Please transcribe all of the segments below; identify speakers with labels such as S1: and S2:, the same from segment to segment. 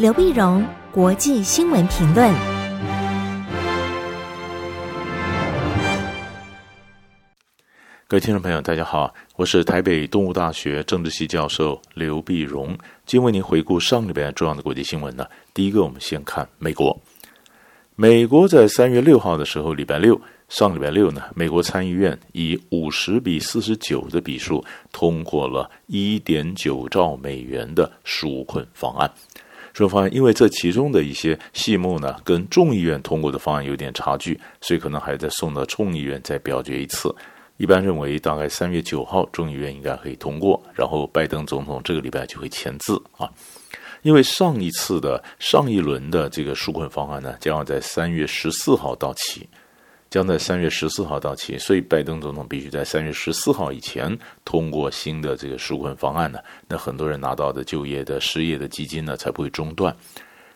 S1: 刘碧荣，国际新闻评论。
S2: 各位听众朋友，大家好，我是台北东吴大学政治系教授刘碧荣，今天为您回顾上礼拜重要的国际新闻呢。第一个，我们先看美国。美国在三月六号的时候，礼拜六。上礼拜六呢，美国参议院以五十比四十九的比数通过了一点九兆美元的纾困方案。说方案因为这其中的一些细目呢，跟众议院通过的方案有点差距，所以可能还在送到众议院再表决一次。一般认为，大概三月九号众议院应该可以通过，然后拜登总统这个礼拜就会签字啊。因为上一次的上一轮的这个纾困方案呢，将要在三月十四号到期。将在三月十四号到期，所以拜登总统必须在三月十四号以前通过新的这个纾困方案呢。那很多人拿到的就业的失业的基金呢才不会中断。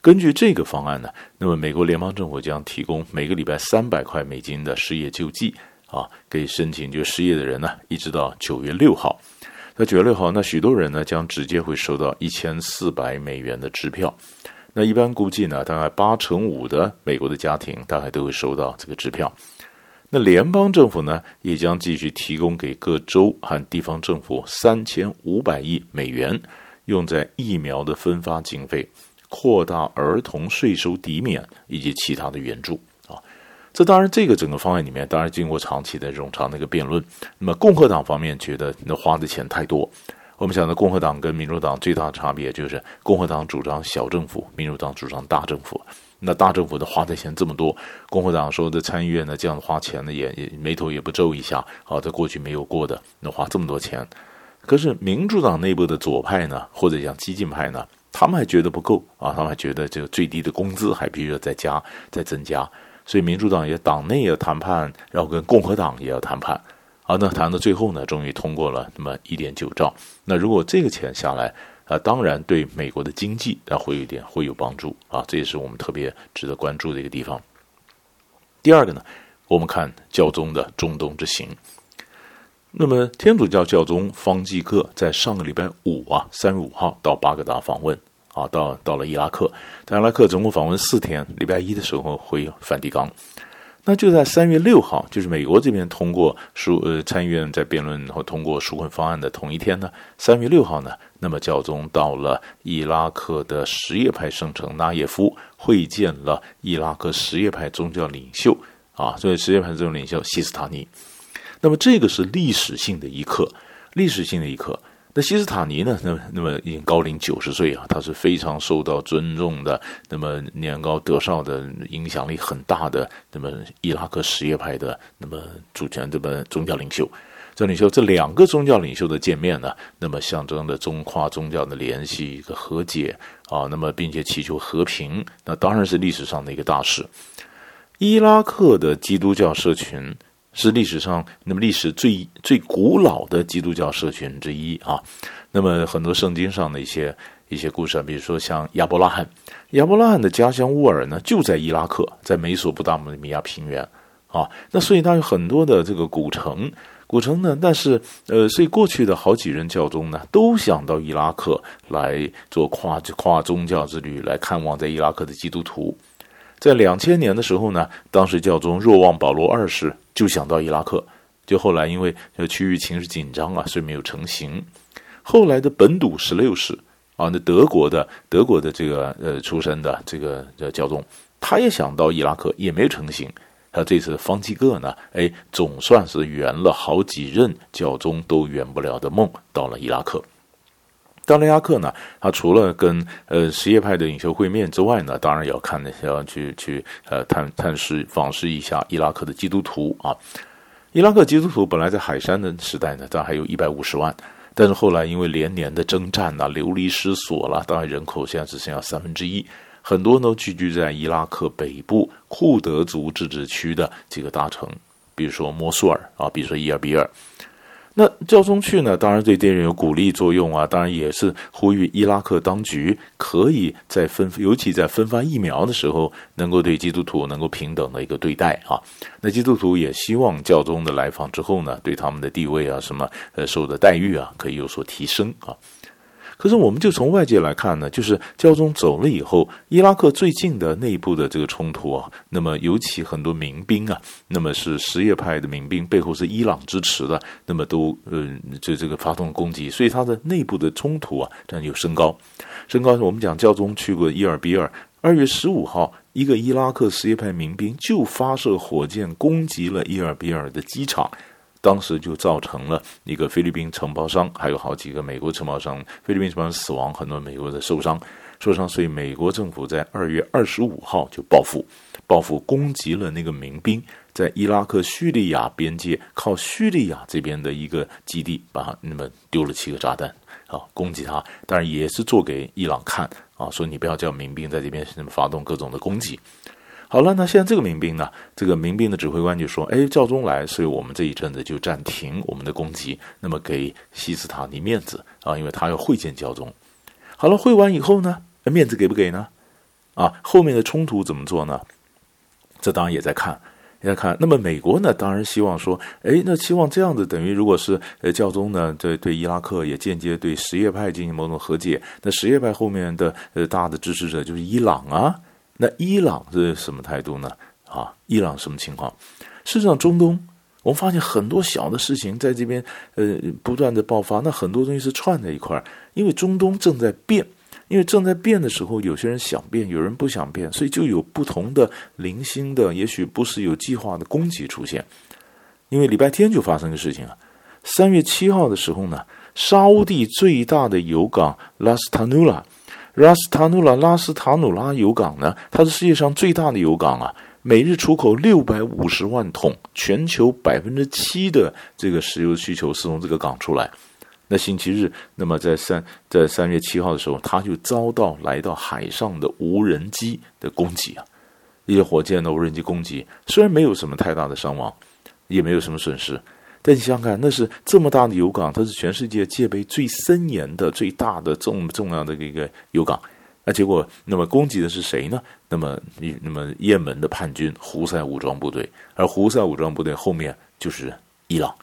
S2: 根据这个方案呢，那么美国联邦政府将提供每个礼拜三百块美金的失业救济啊，给申请就失业的人呢，一直到九月六号。那九月六号，那许多人呢将直接会收到一千四百美元的支票。那一般估计呢，大概八成五的美国的家庭大概都会收到这个支票。那联邦政府呢，也将继续提供给各州和地方政府三千五百亿美元，用在疫苗的分发经费、扩大儿童税收抵免以及其他的援助啊。这当然，这个整个方案里面，当然经过长期的冗长的一个辩论。那么共和党方面觉得那花的钱太多。我们讲的共和党跟民主党最大的差别就是，共和党主张小政府，民主党主张大政府。那大政府的花的钱这么多，共和党说的参议院呢，这样花钱呢也也眉头也不皱一下啊，在过去没有过的，那花这么多钱。可是民主党内部的左派呢，或者讲激进派呢，他们还觉得不够啊，他们还觉得这个最低的工资还必须要再加再增加，所以民主党也党内也要谈判，然后跟共和党也要谈判。好，那谈到最后呢，终于通过了那么一点九兆。那如果这个钱下来，啊，当然对美国的经济啊会有一点会有帮助啊，这也是我们特别值得关注的一个地方。第二个呢，我们看教宗的中东之行。那么天主教教宗方济各在上个礼拜五啊，三月五号到巴格达访问啊，到到了伊拉克，在伊拉克总共访问四天，礼拜一的时候回梵蒂冈。那就在三月六号，就是美国这边通过书呃参议院在辩论和通过纾困方案的同一天呢，三月六号呢，那么教宗到了伊拉克的什叶派圣城纳耶夫，会见了伊拉克什叶派宗教领袖啊，所以什叶派宗教领袖西斯塔尼。那么这个是历史性的一刻，历史性的一刻。那西斯塔尼呢？那么那么已经高龄九十岁啊，他是非常受到尊重的。那么年高德少的，影响力很大的。那么伊拉克什叶派的那么主权这么宗教领袖，这领袖这两个宗教领袖的见面呢，那么象征着中跨宗教的联系一个和解啊。那么并且祈求和平，那当然是历史上的一个大事。伊拉克的基督教社群。是历史上那么历史最最古老的基督教社群之一啊。那么很多圣经上的一些一些故事啊，比如说像亚伯拉罕，亚伯拉罕的家乡乌尔呢，就在伊拉克，在美索不达米亚平原啊。那所以他有很多的这个古城，古城呢，但是呃，所以过去的好几任教宗呢，都想到伊拉克来做跨跨宗教之旅，来看望在伊拉克的基督徒。在两千年的时候呢，当时教宗若望保罗二世就想到伊拉克，就后来因为这区域情势紧张啊，所以没有成行。后来的本笃十六世啊，那德国的德国的这个呃出身的这个呃教宗，他也想到伊拉克，也没成行。他这次方济各呢，哎，总算是圆了好几任教宗都圆不了的梦，到了伊拉克。到了伊拉克呢，他除了跟呃什叶派的领袖会面之外呢，当然也要看，要去去呃探探视访视一下伊拉克的基督徒啊。伊拉克基督徒本来在海山的时代呢，大概还有一百五十万，但是后来因为连年的征战呐、流离失所了，当然人口现在只剩下三分之一，很多都聚居在伊拉克北部库德族自治区的几个大城，比如说摩苏尔啊，比如说伊尔比尔。那教宗去呢，当然对这些人有鼓励作用啊，当然也是呼吁伊拉克当局可以在分，尤其在分发疫苗的时候，能够对基督徒能够平等的一个对待啊。那基督徒也希望教宗的来访之后呢，对他们的地位啊，什么呃受的待遇啊，可以有所提升啊。可是我们就从外界来看呢，就是教宗走了以后，伊拉克最近的内部的这个冲突啊，那么尤其很多民兵啊，那么是什叶派的民兵背后是伊朗支持的，那么都呃就这个发动攻击，所以它的内部的冲突啊，这样有升高，升高。我们讲教宗去过伊尔比尔，二月十五号，一个伊拉克什叶派民兵就发射火箭攻击了伊尔比尔的机场。当时就造成了一个菲律宾承包商，还有好几个美国承包商，菲律宾承包商死亡，很多美国的受伤，受伤。所以美国政府在二月二十五号就报复，报复攻击了那个民兵在伊拉克叙利亚边界靠叙利亚这边的一个基地，把那么丢了七个炸弹啊，攻击他。当然也是做给伊朗看啊，说你不要叫民兵在这边发动各种的攻击。好了，那现在这个民兵呢？这个民兵的指挥官就说：“哎，教宗来，所以我们这一阵子就暂停我们的攻击，那么给西斯塔尼面子啊，因为他要会见教宗。好了，会完以后呢，面子给不给呢？啊，后面的冲突怎么做呢？这当然也在看，也在看。那么美国呢，当然希望说，哎，那希望这样子等于如果是呃教宗呢，对对伊拉克也间接对什叶派进行某种和解，那什叶派后面的呃大的支持者就是伊朗啊。”那伊朗是什么态度呢？啊，伊朗什么情况？事实上，中东我们发现很多小的事情在这边呃不断的爆发，那很多东西是串在一块儿，因为中东正在变，因为正在变的时候，有些人想变，有人不想变，所以就有不同的零星的，也许不是有计划的攻击出现。因为礼拜天就发生个事情啊，三月七号的时候呢，沙乌地最大的油港拉斯塔努拉。拉斯塔努拉拉斯塔努拉油港呢，它是世界上最大的油港啊，每日出口六百五十万桶，全球百分之七的这个石油需求是从这个港出来。那星期日，那么在三在三月七号的时候，它就遭到来到海上的无人机的攻击啊，一些火箭的无人机攻击，虽然没有什么太大的伤亡，也没有什么损失。但你想想看，那是这么大的油港，它是全世界戒备最森严的、最大的、重重要的一个油港。那结果，那么攻击的是谁呢？那么，你那么，也门的叛军胡塞武装部队，而胡塞武装部队后面就是伊朗。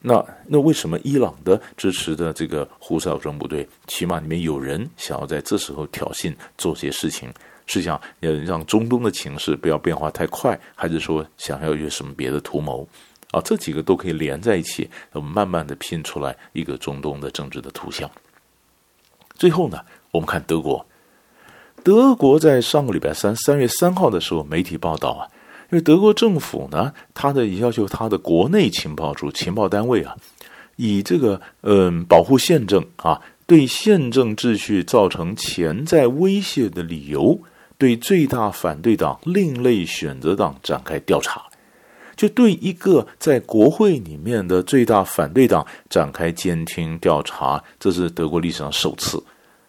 S2: 那那为什么伊朗的支持的这个胡塞武装部队，起码里面有人想要在这时候挑衅，做些事情，是想要让中东的情势不要变化太快，还是说想要有什么别的图谋？啊，这几个都可以连在一起，我们慢慢的拼出来一个中东的政治的图像。最后呢，我们看德国，德国在上个礼拜三，三月三号的时候，媒体报道啊，因为德国政府呢，他的要求他的国内情报处、情报单位啊，以这个嗯保护宪政啊，对宪政秩序造成潜在威胁的理由，对最大反对党另类选择党展开调查。就对一个在国会里面的最大反对党展开监听调查，这是德国历史上首次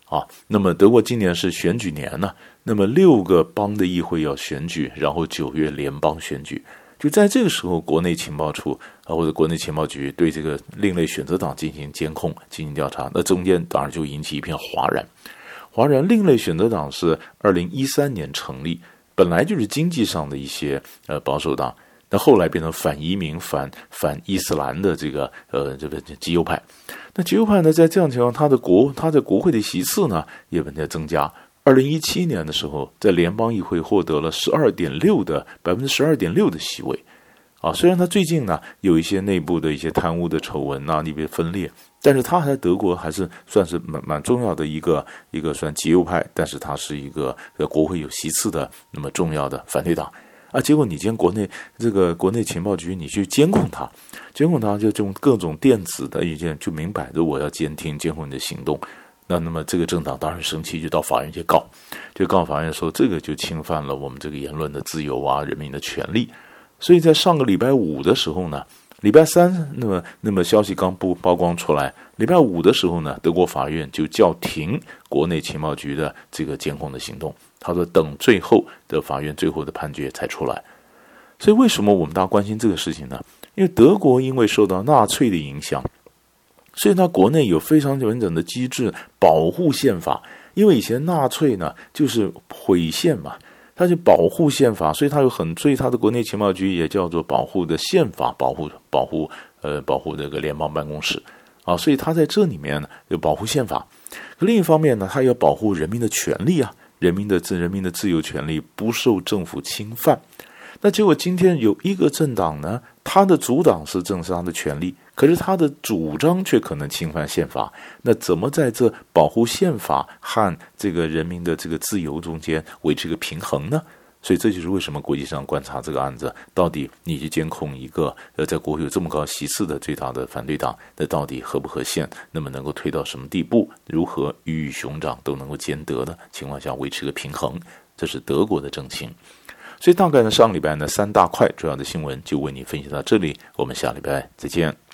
S2: 啊。那么德国今年是选举年呢，那么六个邦的议会要选举，然后九月联邦选举，就在这个时候，国内情报处啊或者国内情报局对这个另类选择党进行监控、进行调查，那中间当然就引起一片哗然。哗然，另类选择党是二零一三年成立，本来就是经济上的一些呃保守党。那后来变成反移民、反反伊斯兰的这个呃这个极右派，那极右派呢，在这样情况，他的国他在国会的席次呢也稳定增加。二零一七年的时候，在联邦议会获得了十二点六的百分之十二点六的席位，啊，虽然他最近呢有一些内部的一些贪污的丑闻啊，那边分裂，但是他还在德国还是算是蛮蛮重要的一个一个算极右派，但是他是一个在国会有席次的那么重要的反对党。啊，结果你见国内这个国内情报局，你去监控他，监控他就用各种电子的意见，就明摆着我要监听监控你的行动。那那么这个政党当然生气，就到法院去告，就告法院说这个就侵犯了我们这个言论的自由啊，人民的权利。所以在上个礼拜五的时候呢，礼拜三那么那么消息刚不曝光出来，礼拜五的时候呢，德国法院就叫停国内情报局的这个监控的行动。他说：“等最后的法院最后的判决才出来。”所以，为什么我们大家关心这个事情呢？因为德国因为受到纳粹的影响，所以它国内有非常完整的机制保护宪法。因为以前纳粹呢就是毁宪嘛，他就保护宪法，所以他有很，所以他的国内情报局也叫做保护的宪法保护保护呃保护这个联邦办公室啊，所以他在这里面呢有保护宪法。另一方面呢，他要保护人民的权利啊，人民的自人民的自由权利不受政府侵犯。那结果今天有一个政党呢，他的阻挡是政治上的权利，可是他的主张却可能侵犯宪法。那怎么在这保护宪法和这个人民的这个自由中间维持一个平衡呢？所以这就是为什么国际上观察这个案子，到底你去监控一个呃在国会有这么高席次的最大的反对党，那到底合不合宪？那么能够推到什么地步？如何鱼与熊掌都能够兼得的情况下维持个平衡？这是德国的政情。所以大概呢，上礼拜呢三大块主要的新闻就为你分析到这里，我们下礼拜再见。